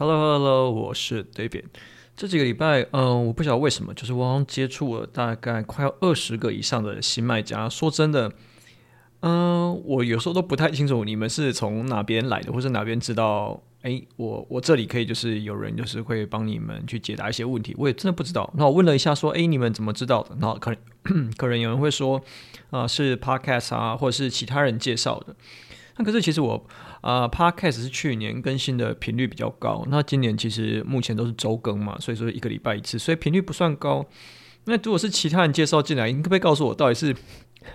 Hello Hello，我是 David。这几个礼拜，嗯，我不晓得为什么，就是我好像接触了大概快要二十个以上的新卖家。说真的，嗯，我有时候都不太清楚你们是从哪边来的，或是哪边知道。哎，我我这里可以就是有人就是会帮你们去解答一些问题，我也真的不知道。那我问了一下，说，哎，你们怎么知道的？然后可能 可能有人会说，啊、是 Podcast 啊，或者是其他人介绍的。那可是其实我啊、呃、，Podcast 是去年更新的频率比较高，那今年其实目前都是周更嘛，所以说一个礼拜一次，所以频率不算高。那如果是其他人介绍进来，你可不可以告诉我到底是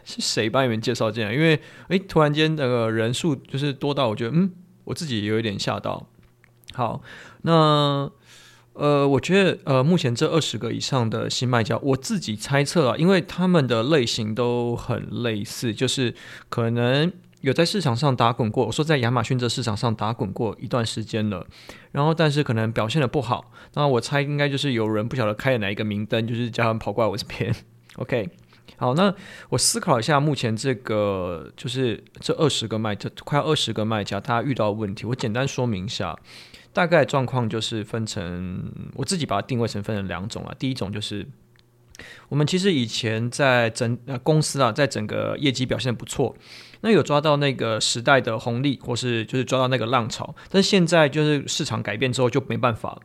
是谁帮你们介绍进来？因为哎，突然间那个人数就是多到我觉得，嗯，我自己也有一点吓到。好，那呃，我觉得呃，目前这二十个以上的新卖家，我自己猜测啊，因为他们的类型都很类似，就是可能。有在市场上打滚过，我说在亚马逊这市场上打滚过一段时间了，然后但是可能表现得不好，那我猜应该就是有人不晓得开了哪一个明灯，就是叫他们跑过来我这边。OK，好，那我思考一下目前这个就是这二十个卖，这快二十个卖家，大家遇到的问题，我简单说明一下，大概状况就是分成我自己把它定位成分成两种啊，第一种就是。我们其实以前在整呃公司啊，在整个业绩表现不错，那有抓到那个时代的红利，或是就是抓到那个浪潮，但是现在就是市场改变之后就没办法了。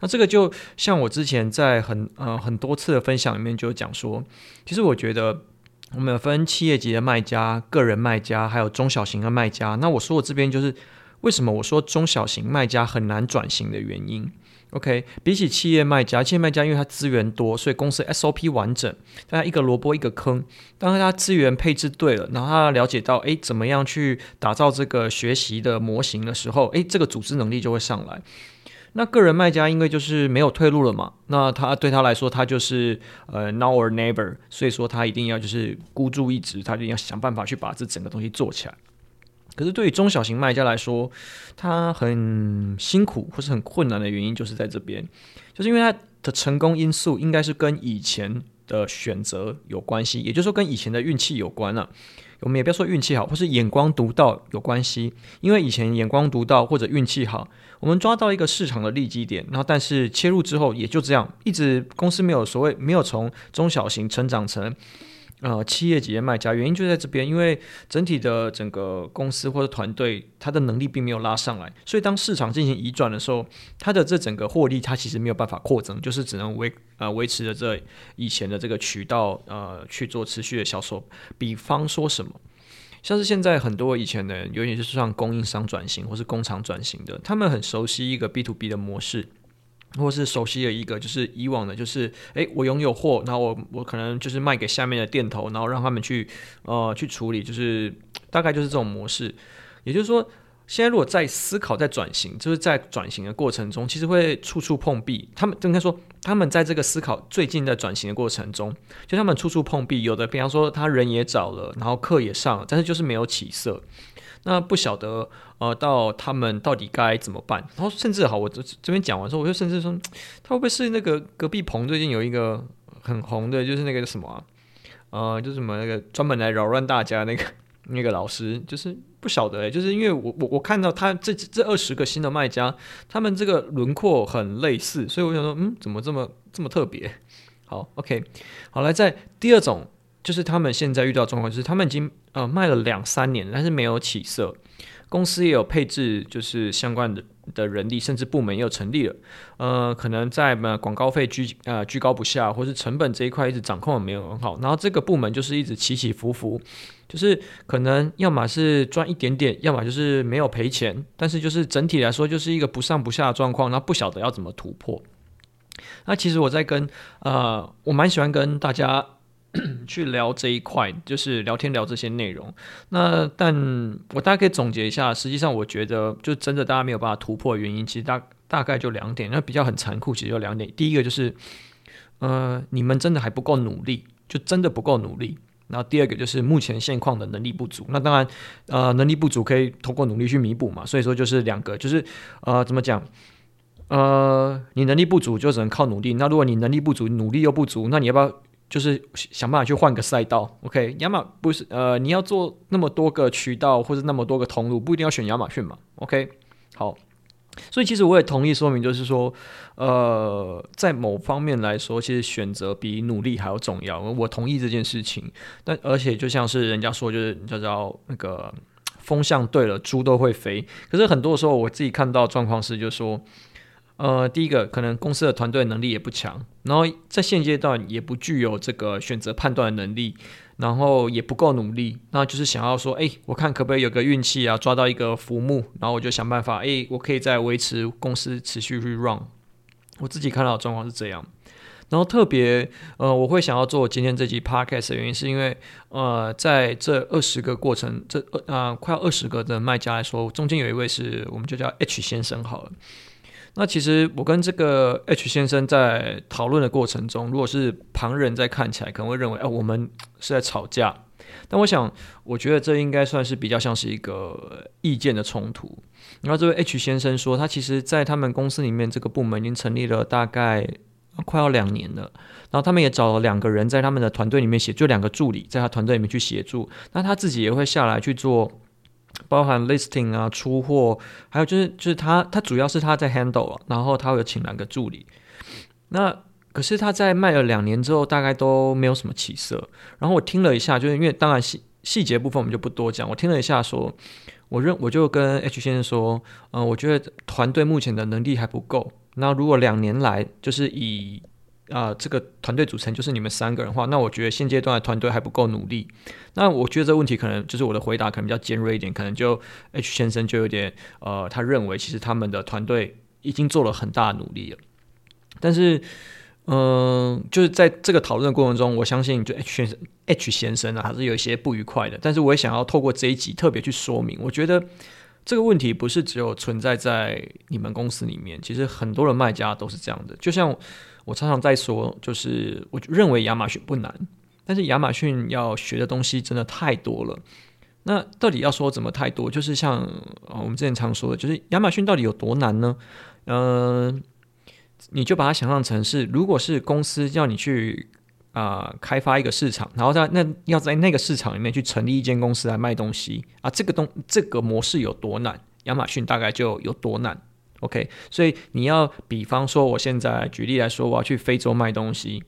那这个就像我之前在很呃很多次的分享里面就讲说，其实我觉得我们分企业级的卖家、个人卖家，还有中小型的卖家。那我说我这边就是为什么我说中小型卖家很难转型的原因。OK，比起企业卖家，企业卖家因为它资源多，所以公司 SOP 完整，大家一个萝卜一个坑。当他资源配置对了，然后他了解到，诶，怎么样去打造这个学习的模型的时候，诶，这个组织能力就会上来。那个人卖家因为就是没有退路了嘛，那他对他来说，他就是呃 now or never，所以说他一定要就是孤注一掷，他一定要想办法去把这整个东西做起来。可是对于中小型卖家来说，他很辛苦或是很困难的原因就是在这边，就是因为他的成功因素应该是跟以前的选择有关系，也就是说跟以前的运气有关了。我们也不要说运气好，或是眼光独到有关系，因为以前眼光独到或者运气好，我们抓到一个市场的利基点，然后但是切入之后也就这样，一直公司没有所谓没有从中小型成长成。呃，企业级的卖家原因就在这边，因为整体的整个公司或者团队，它的能力并没有拉上来，所以当市场进行移转的时候，它的这整个获利，它其实没有办法扩增，就是只能维呃维持着这以前的这个渠道呃去做持续的销售。比方说什么，像是现在很多以前的人，尤其是像供应商转型或是工厂转型的，他们很熟悉一个 B to B 的模式。或是熟悉的一个，就是以往的，就是诶，我拥有货，然后我我可能就是卖给下面的店头，然后让他们去呃去处理，就是大概就是这种模式。也就是说，现在如果在思考在转型，就是在转型的过程中，其实会处处碰壁。他们应该说，他们在这个思考最近在转型的过程中，就他们处处碰壁。有的，比方说他人也找了，然后课也上了，但是就是没有起色。那不晓得，呃，到他们到底该怎么办？然后甚至好，我这这边讲完之后，我就甚至说，他会不会是那个隔壁棚最近有一个很红的，就是那个什么啊，呃，就什么那个专门来扰乱大家那个 那个老师，就是不晓得诶，就是因为我我我看到他这这二十个新的卖家，他们这个轮廓很类似，所以我想说，嗯，怎么这么这么特别？好，OK，好，来在第二种。就是他们现在遇到状况，就是他们已经呃卖了两三年，但是没有起色。公司也有配置，就是相关的的人力，甚至部门又成立了。呃，可能在呃广告费居呃居高不下，或是成本这一块一直掌控的没有很好。然后这个部门就是一直起起伏伏，就是可能要么是赚一点点，要么就是没有赔钱。但是就是整体来说，就是一个不上不下的状况，然后不晓得要怎么突破。那其实我在跟呃，我蛮喜欢跟大家。去聊这一块，就是聊天聊这些内容。那但我大概可以总结一下，实际上我觉得，就真的大家没有办法突破的原因，其实大大概就两点。那比较很残酷，其实就两点。第一个就是，呃，你们真的还不够努力，就真的不够努力。然后第二个就是目前现况的能力不足。那当然，呃，能力不足可以通过努力去弥补嘛。所以说就是两个，就是呃，怎么讲？呃，你能力不足就只能靠努力。那如果你能力不足，努力又不足，那你要不要？就是想办法去换个赛道，OK？亚马不是呃，你要做那么多个渠道或者那么多个通路，不一定要选亚马逊嘛，OK？好，所以其实我也同意说明，就是说，呃，在某方面来说，其实选择比努力还要重要。我同意这件事情，但而且就像是人家说，就是叫叫那个风向对了，猪都会飞。可是很多时候，我自己看到状况是，就是说，呃，第一个可能公司的团队能力也不强，然后在现阶段也不具有这个选择判断的能力。然后也不够努力，那就是想要说，哎，我看可不可以有个运气啊，抓到一个浮木，然后我就想办法，哎，我可以再维持公司持续去 run。我自己看到的状况是这样。然后特别，呃，我会想要做今天这集 podcast 的原因，是因为，呃，在这二十个过程，这、呃、快要二十个的卖家来说，中间有一位是我们就叫 H 先生好了。那其实我跟这个 H 先生在讨论的过程中，如果是旁人在看起来，可能会认为，哎、呃，我们是在吵架。但我想，我觉得这应该算是比较像是一个意见的冲突。然后这位 H 先生说，他其实，在他们公司里面，这个部门已经成立了大概快要两年了。然后他们也找了两个人在他们的团队里面协，就两个助理在他团队里面去协助。那他自己也会下来去做。包含 listing 啊、出货，还有就是就是他他主要是他在 handle，然后他会有请两个助理。那可是他在卖了两年之后，大概都没有什么起色。然后我听了一下，就是因为当然细细节部分我们就不多讲。我听了一下说，我认我就跟 H 先生说，嗯、我觉得团队目前的能力还不够。那如果两年来就是以啊、这个团队组成就是你们三个人的话，那我觉得现阶段的团队还不够努力。那我觉得这个问题可能就是我的回答可能比较尖锐一点，可能就 H 先生就有点呃，他认为其实他们的团队已经做了很大努力了。但是，嗯、就是在这个讨论的过程中，我相信就 H 先生 H 先生啊，还是有一些不愉快的。但是我也想要透过这一集特别去说明，我觉得这个问题不是只有存在在你们公司里面，其实很多的卖家都是这样的，就像。我常常在说，就是我认为亚马逊不难，但是亚马逊要学的东西真的太多了。那到底要说怎么太多？就是像啊，我们之前常说的，就是亚马逊到底有多难呢？嗯、你就把它想象成是，如果是公司要你去啊、开发一个市场，然后在那要在那个市场里面去成立一间公司来卖东西啊，这个东这个模式有多难？亚马逊大概就有多难。OK，所以你要比方说，我现在举例来说，我要去非洲卖东西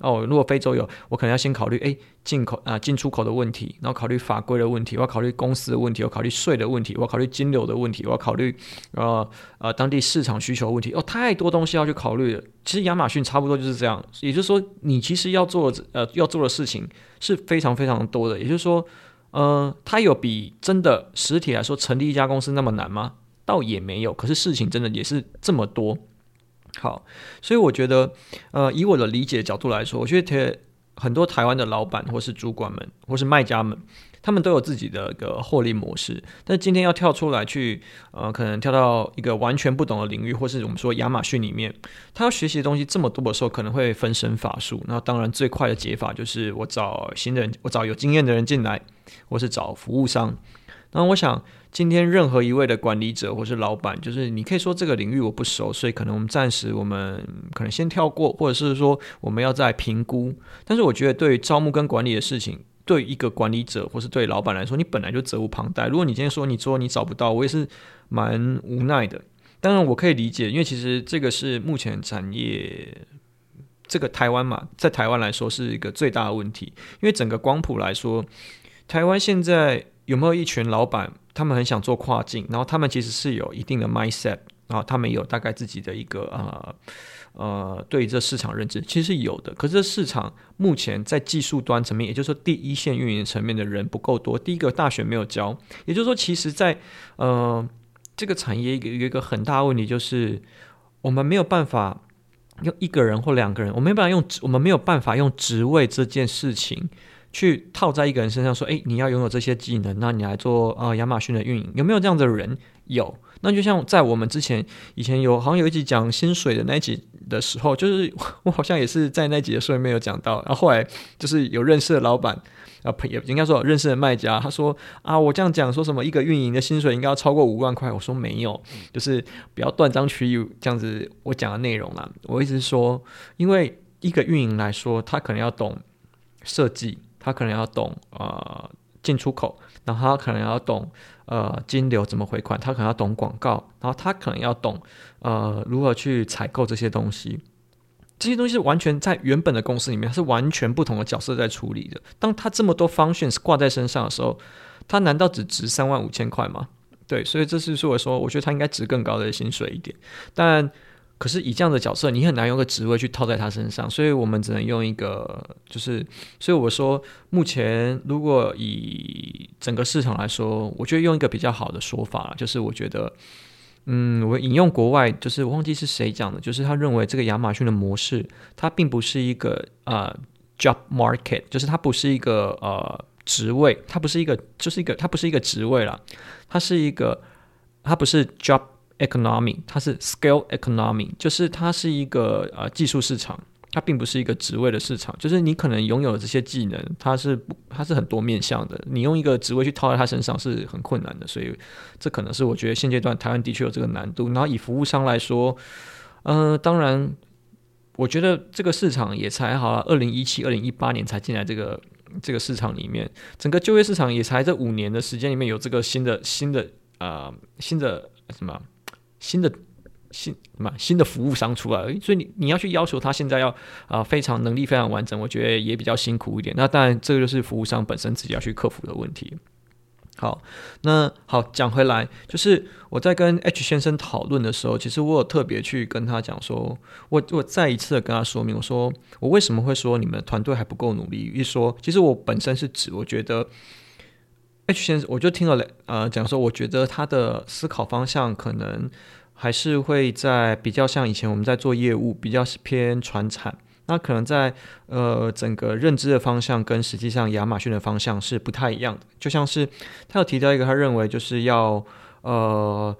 哦。如果非洲有，我可能要先考虑诶进口啊进出口的问题，然后考虑法规的问题，我要考虑公司的问题，我要考虑税的问题，我要考虑金流的问题，我要考虑呃呃当地市场需求问题哦，太多东西要去考虑了。其实亚马逊差不多就是这样，也就是说，你其实要做呃要做的事情是非常非常多的。也就是说，呃，它有比真的实体来说成立一家公司那么难吗？倒也没有，可是事情真的也是这么多。好，所以我觉得，呃，以我的理解角度来说，我觉得很多台湾的老板或是主管们或是卖家们，他们都有自己的一个获利模式。但今天要跳出来去，呃，可能跳到一个完全不懂的领域，或是我们说亚马逊里面，他要学习的东西这么多的时候，可能会分身乏术。那当然，最快的解法就是我找新人，我找有经验的人进来，或是找服务商。那我想，今天任何一位的管理者或是老板，就是你可以说这个领域我不熟，所以可能我们暂时我们可能先跳过，或者是说我们要再评估。但是我觉得，对于招募跟管理的事情，对一个管理者或是对老板来说，你本来就责无旁贷。如果你今天说你说你找不到，我也是蛮无奈的。当然我可以理解，因为其实这个是目前产业这个台湾嘛，在台湾来说是一个最大的问题。因为整个光谱来说，台湾现在。有没有一群老板，他们很想做跨境，然后他们其实是有一定的 mindset，然后他们有大概自己的一个呃呃对于这市场认知，其实是有的。可是这市场目前在技术端层面，也就是说第一线运营层面的人不够多。第一个大学没有教，也就是说，其实在呃这个产业一个有一个很大问题，就是我们没有办法用一个人或两个人，我没办法用我们没有办法用职位这件事情。去套在一个人身上说，诶，你要拥有这些技能，那你来做啊亚马逊的运营，有没有这样的人？有。那就像在我们之前以前有好像有一集讲薪水的那一集的时候，就是 我好像也是在那集的时候没有讲到。然后后来就是有认识的老板啊，也应该说认识的卖家，他说啊，我这样讲说什么一个运营的薪水应该要超过五万块，我说没有，就是不要断章取义这样子我讲的内容啦。我一直说，因为一个运营来说，他可能要懂设计。他可能要懂呃进出口，然后他可能要懂呃金流怎么回款，他可能要懂广告，然后他可能要懂呃如何去采购这些东西。这些东西完全在原本的公司里面是完全不同的角色在处理的。当他这么多 functions 挂在身上的时候，他难道只值三万五千块吗？对，所以这是说我说，我觉得他应该值更高的薪水一点。但可是以这样的角色，你很难用个职位去套在他身上，所以我们只能用一个，就是，所以我说，目前如果以整个市场来说，我觉得用一个比较好的说法，就是我觉得，嗯，我引用国外，就是我忘记是谁讲的，就是他认为这个亚马逊的模式，它并不是一个呃 job market，就是它不是一个呃。职位，它不是一个，就是一个，它不是一个职位啦，它是一个，它不是 job economy，它是 scale economy，就是它是一个呃技术市场，它并不是一个职位的市场，就是你可能拥有的这些技能，它是它是很多面向的，你用一个职位去套在它身上是很困难的，所以这可能是我觉得现阶段台湾的确有这个难度。然后以服务商来说，呃，当然，我觉得这个市场也才好了，二零一七、二零一八年才进来这个。这个市场里面，整个就业市场也才这五年的时间里面有这个新的新的啊、呃、新的什么新的新嘛新的服务商出来，所以你你要去要求他现在要啊、非常能力非常完整，我觉得也比较辛苦一点。那当然，这个就是服务商本身自己要去克服的问题。好，那好讲回来，就是我在跟 H 先生讨论的时候，其实我有特别去跟他讲说，我我再一次的跟他说明，我说我为什么会说你们团队还不够努力。一说，其实我本身是指，我觉得 H 先生，我就听了呃讲说，我觉得他的思考方向可能还是会在比较像以前我们在做业务，比较偏传产。那可能在呃整个认知的方向跟实际上亚马逊的方向是不太一样的，就像是他有提到一个，他认为就是要呃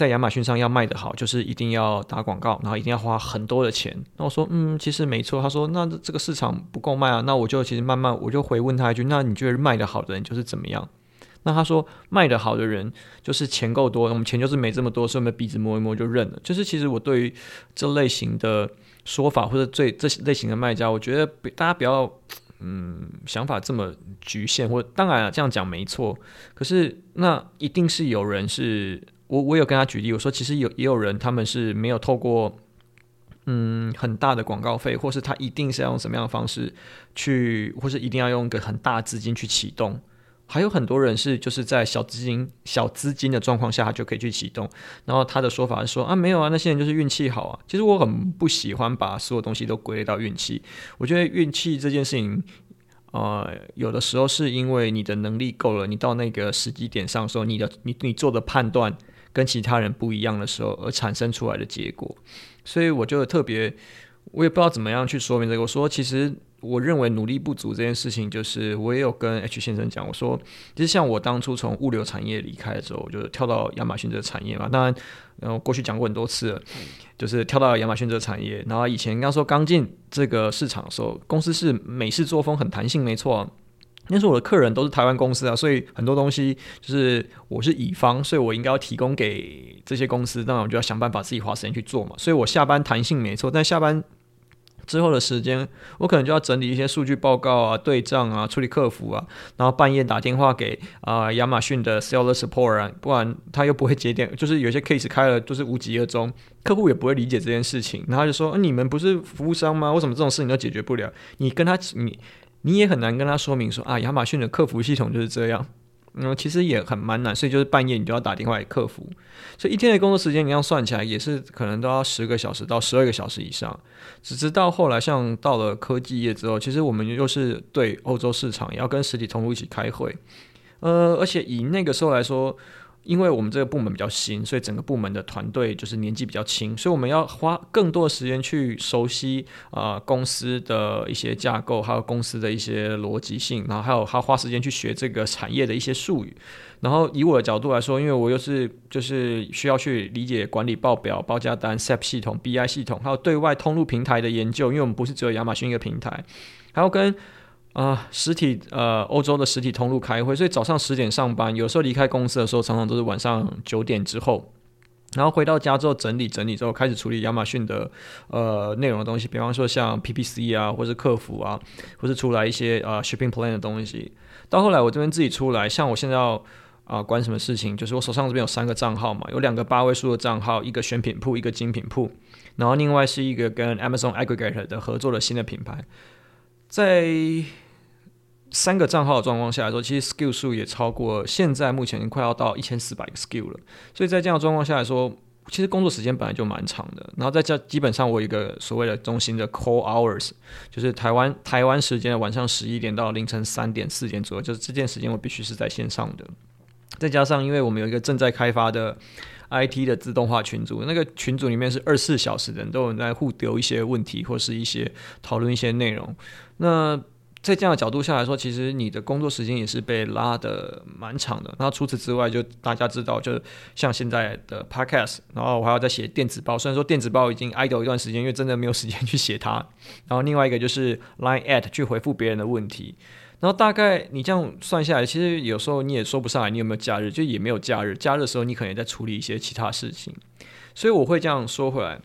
在亚马逊上要卖得好，就是一定要打广告，然后一定要花很多的钱。那我说嗯，其实没错。他说那这个市场不够卖啊，那我就其实慢慢我就回问他一句，那你觉得卖得好的人就是怎么样？那他说卖得好的人就是钱够多，我们钱就是没这么多，所以我们鼻子摸一摸就认了。就是其实我对于这类型的。说法或者最这类型的卖家，我觉得大家不要嗯想法这么局限，或当然了这样讲没错，可是那一定是有人是我我有跟他举例，我说其实有也有人他们是没有透过嗯很大的广告费，或是他一定是要用什么样的方式去，或是一定要用个很大资金去启动。还有很多人是就是在小资金、小资金的状况下，他就可以去启动。然后他的说法是说啊，没有啊，那些人就是运气好啊。其实我很不喜欢把所有东西都归类到运气。我觉得运气这件事情，呃，有的时候是因为你的能力够了，你到那个时机点上的时候，你的你你做的判断跟其他人不一样的时候，而产生出来的结果。所以我就特别，我也不知道怎么样去说明这个。我说其实。我认为努力不足这件事情，就是我也有跟 H 先生讲，我说，其实像我当初从物流产业离开的时候，我就跳到亚马逊这个产业嘛。当然，然后过去讲过很多次了，就是跳到亚马逊这个产业。然后以前刚说刚进这个市场的时候，公司是美式作风，很弹性，没错。那时候我的客人都是台湾公司啊，所以很多东西就是我是乙方，所以我应该要提供给这些公司，当然我就要想办法自己花时间去做嘛。所以我下班弹性没错，但下班。之后的时间，我可能就要整理一些数据报告啊、对账啊、处理客服啊，然后半夜打电话给啊、亚马逊的 Seller Support 啊，不然他又不会接电，就是有些 case 开了就是无疾而终，客户也不会理解这件事情，然后就说、：“你们不是服务商吗？为什么这种事情都解决不了？”你跟他，你你也很难跟他说明说啊，亚马逊的客服系统就是这样。嗯，其实也很蛮难，所以就是半夜你就要打电话给客服，所以一天的工作时间你要算起来也是可能都要十个小时到十二个小时以上。只知道后来，像到了科技业之后，其实我们又是对欧洲市场要跟实体通路一起开会，呃，而且以那个时候来说。因为我们这个部门比较新，所以整个部门的团队就是年纪比较轻，所以我们要花更多的时间去熟悉啊、公司的一些架构，还有公司的一些逻辑性，然后还有还要花时间去学这个产业的一些术语。然后以我的角度来说，因为我又是就是需要去理解管理报表、报价单、SAP 系统、BI 系统，还有对外通路平台的研究，因为我们不是只有亚马逊一个平台，还要跟。啊、实体呃，欧洲的实体通路开会，所以早上十点上班，有时候离开公司的时候，常常都是晚上九点之后，然后回到家之后整理整理之后，开始处理亚马逊的呃内容的东西，比方说像 PPC 啊，或是客服啊，或是出来一些呃 shipping plan 的东西。到后来我这边自己出来，像我现在要。啊、管什么事情？就是我手上这边有三个账号嘛，有两个八位数的账号，一个选品铺，一个精品铺，然后另外是一个跟 Amazon Aggregator 的合作的新的品牌，在三个账号的状况下来说，其实 skill 数也超过现在目前快要到一千四百个 skill 了，所以在这样的状况下来说。其实工作时间本来就蛮长的，然后在这基本上我有一个所谓的中心的 call hours，就是台湾台湾时间的晚上十一点到凌晨三点四点左右，就是这件时间我必须是在线上的。再加上因为我们有一个正在开发的 IT 的自动化群组，那个群组里面是二十四小时的人都有人在互丢一些问题或是一些讨论一些内容，那。在这样的角度下来说，其实你的工作时间也是被拉得蛮长的。那除此之外，就大家知道，就像现在的 Podcast，然后我还要再写电子报。虽然说电子报已经 idle 一段时间，因为真的没有时间去写它。然后另外一个就是 Line at 去回复别人的问题。然后大概你这样算下来，其实有时候你也说不上来你有没有假日，就也没有假日。假日的时候你可能也在处理一些其他事情。所以我会这样说回来，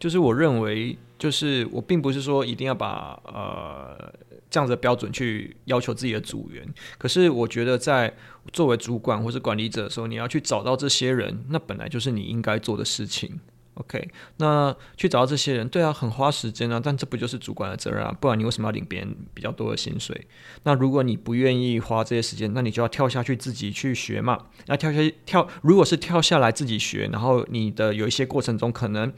就是我认为，就是我并不是说一定要把呃。这样子的标准去要求自己的组员，可是我觉得在作为主管或是管理者的时候，你要去找到这些人，那本来就是你应该做的事情。OK，那去找到这些人，对啊，很花时间啊，但这不就是主管的责任啊？不然你为什么要领别人比较多的薪水？那如果你不愿意花这些时间，那你就要跳下去自己去学嘛。那跳下跳，如果是跳下来自己学，然后你的有一些过程中可能。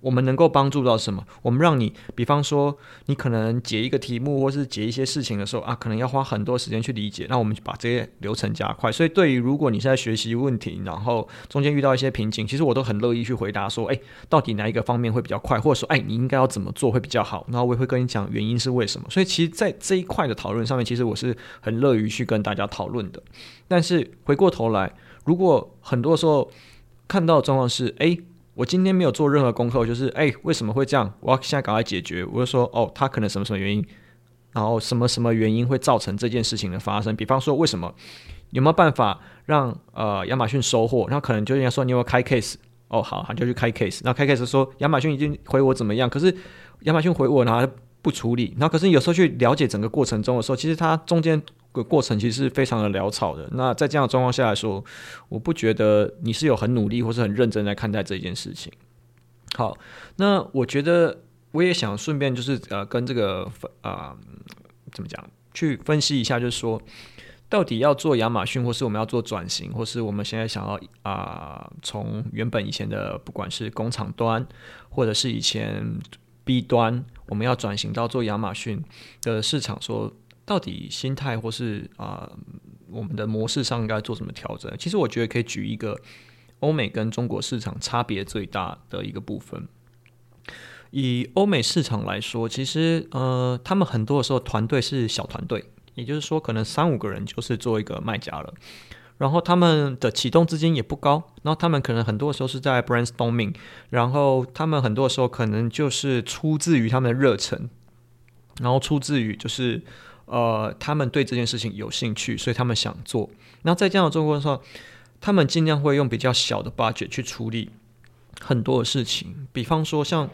我们能够帮助到什么？我们让你，比方说，你可能解一个题目，或是解一些事情的时候啊，可能要花很多时间去理解。那我们把这些流程加快。所以，对于如果你是在学习问题，然后中间遇到一些瓶颈，其实我都很乐意去回答说，哎，到底哪一个方面会比较快，或者说，哎，你应该要怎么做会比较好？然后我也会跟你讲原因是为什么。所以，其实，在这一块的讨论上面，其实我是很乐于去跟大家讨论的。但是回过头来，如果很多时候看到状况是，哎。我今天没有做任何功课，就是哎、为什么会这样？我要现在赶快解决。我就说哦，他可能什么什么原因，然后什么什么原因会造成这件事情的发生？比方说，为什么有没有办法让呃亚马逊收货？然后可能就应该说你有开 case？哦，好，他就去开 case。那开 case 说亚马逊已经回我怎么样？可是亚马逊回我然后不处理。然后可是有时候去了解整个过程中的时候，其实它中间。个过程其实是非常的潦草的。那在这样的状况下来说，我不觉得你是有很努力或是很认真在看待这件事情。好，那我觉得我也想顺便就是呃跟这个啊、呃、怎么讲去分析一下，就是说到底要做亚马逊，或是我们要做转型，或是我们现在想要啊、从原本以前的不管是工厂端，或者是以前 B 端，我们要转型到做亚马逊的市场说。到底心态或是啊、我们的模式上应该做什么调整？其实我觉得可以举一个欧美跟中国市场差别最大的一个部分。以欧美市场来说，其实呃，他们很多的时候团队是小团队，也就是说可能三五个人就是做一个卖家了。然后他们的启动资金也不高，然后他们可能很多时候是在 brainstorming，然后他们很多时候可能就是出自于他们的热忱，然后出自于就是。呃，他们对这件事情有兴趣，所以他们想做。那在这样的状况下，他们尽量会用比较小的 budget 去处理很多的事情。比方说，像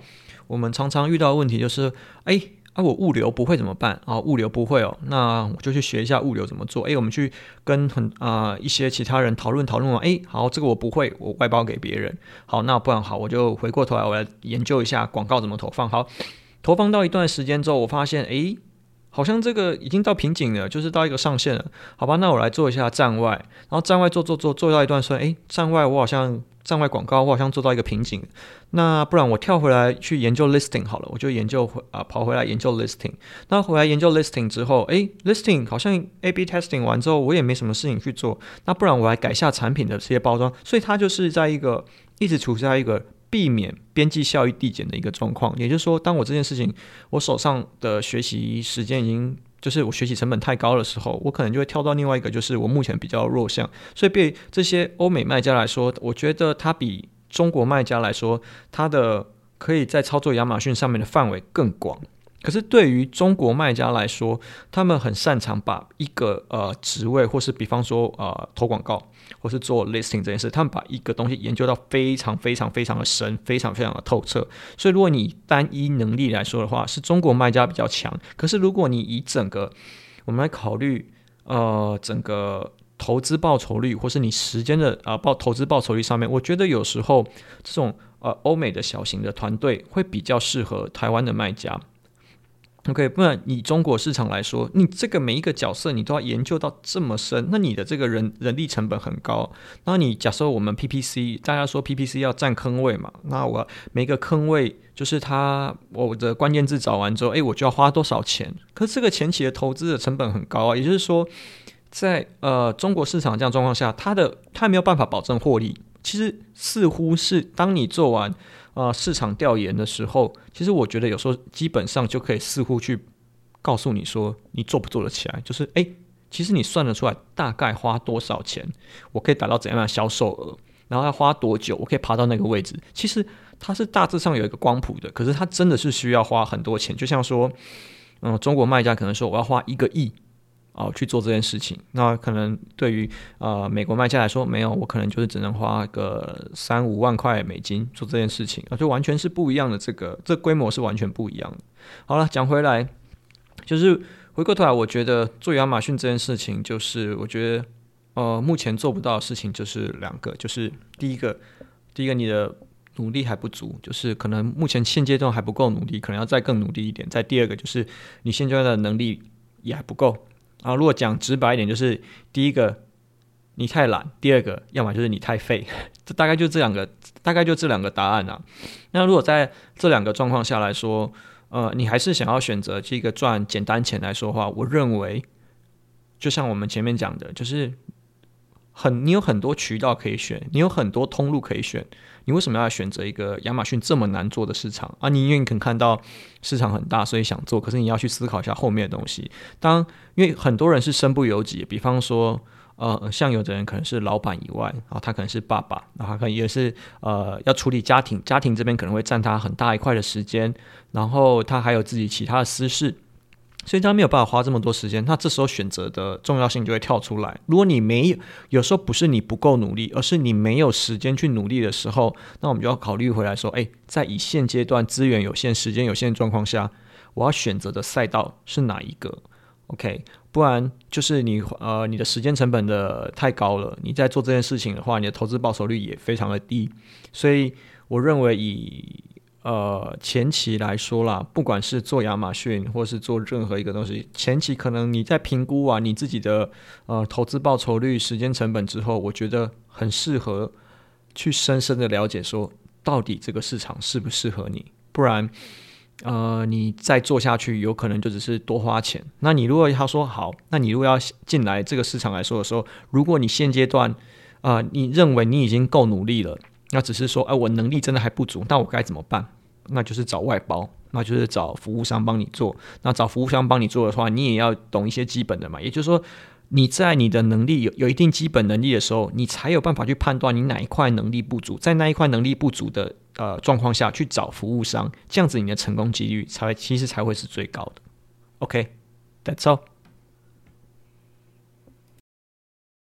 我们常常遇到的问题就是，哎，啊，我物流不会怎么办？啊，物流不会哦，那我就去学一下物流怎么做。哎，我们去跟很啊、一些其他人讨论讨论，哎，好，这个我不会，我外包给别人。好，那不然好，我就回过头来，我来研究一下广告怎么投放。好，投放到一段时间之后，我发现，哎。好像这个已经到瓶颈了，就是到一个上限了，好吧？那我来做一下站外，然后站外做做做做到一段说，诶，站外我好像站外广告我好像做到一个瓶颈，那不然我跳回来去研究 listing 好了，我就研究回啊跑回来研究 listing，那回来研究 listing 之后，诶，listing 好像 A/B testing 完之后我也没什么事情去做，那不然我来改下产品的这些包装，所以它就是在一个一直处在一个。避免边际效益递减的一个状况，也就是说，当我这件事情我手上的学习时间已经就是我学习成本太高的时候，我可能就会跳到另外一个，就是我目前比较弱项，所以对这些欧美卖家来说，我觉得它比中国卖家来说，它的可以在操作亚马逊上面的范围更广。可是对于中国卖家来说，他们很擅长把一个呃职位，或是比方说呃投广告，或是做 listing 这件事，他们把一个东西研究到非常非常非常的深，非常非常的透彻。所以如果你单一能力来说的话，是中国卖家比较强。可是如果你以整个我们来考虑呃整个投资报酬率，或是你时间的啊报投资报酬率上面，我觉得有时候这种呃欧美的小型的团队会比较适合台湾的卖家。OK，不然以中国市场来说，你这个每一个角色你都要研究到这么深，那你的这个人人力成本很高。那你假设我们 PPC，大家说 PPC 要占坑位嘛，那我每个坑位就是它我的关键字找完之后，诶，我就要花多少钱？可是这个前期的投资的成本很高啊，也就是说，在呃中国市场这样状况下，它的它没有办法保证获利。其实似乎是当你做完。啊、呃，市场调研的时候，其实我觉得有时候基本上就可以似乎去告诉你说，你做不做得起来。就是诶，其实你算得出来大概花多少钱，我可以达到怎样的销售额，然后要花多久，我可以爬到那个位置。其实它是大致上有一个光谱的，可是它真的是需要花很多钱。就像说，嗯、中国卖家可能说我要花一个亿。哦，去做这件事情，那可能对于呃美国卖家来说，没有，我可能就是只能花个三五万块美金做这件事情，啊，就完全是不一样的，这个这规模是完全不一样的。好了，讲回来，就是回过头来，我觉得做亚马逊这件事情，就是我觉得呃目前做不到的事情就是两个，就是第一个，第一个你的努力还不足，就是可能目前现阶段还不够努力，可能要再更努力一点。再第二个就是你现阶段的能力也还不够。啊，如果讲直白一点，就是第一个你太懒，第二个要么就是你太废，这大概就这两个，大概就这两个答案啊。那如果在这两个状况下来说，呃，你还是想要选择这个赚简单钱来说话，我认为就像我们前面讲的，就是。很，你有很多渠道可以选，你有很多通路可以选，你为什么要选择一个亚马逊这么难做的市场啊？你因为你可能看到市场很大，所以想做，可是你要去思考一下后面的东西。当因为很多人是身不由己，比方说，呃，像有的人可能是老板以外，然后他可能是爸爸，然后他可能也是呃要处理家庭，家庭这边可能会占他很大一块的时间，然后他还有自己其他的私事。所以他没有办法花这么多时间，那这时候选择的重要性就会跳出来。如果你没有，有时候不是你不够努力，而是你没有时间去努力的时候，那我们就要考虑回来说，诶，在以现阶段资源有限、时间有限的状况下，我要选择的赛道是哪一个？OK，不然就是你呃你的时间成本的太高了，你在做这件事情的话，你的投资报酬率也非常的低。所以我认为以呃，前期来说啦，不管是做亚马逊，或是做任何一个东西，前期可能你在评估完你自己的呃投资报酬率、时间成本之后，我觉得很适合去深深的了解，说到底这个市场适不适合你。不然，呃，你再做下去，有可能就只是多花钱。那你如果他说好，那你如果要进来这个市场来说的时候，如果你现阶段啊、你认为你已经够努力了，那只是说，哎、我能力真的还不足，那我该怎么办？那就是找外包，那就是找服务商帮你做。那找服务商帮你做的话，你也要懂一些基本的嘛。也就是说，你在你的能力有有一定基本能力的时候，你才有办法去判断你哪一块能力不足，在那一块能力不足的呃状况下去找服务商，这样子你的成功几率才其实才会是最高的。OK，that's all。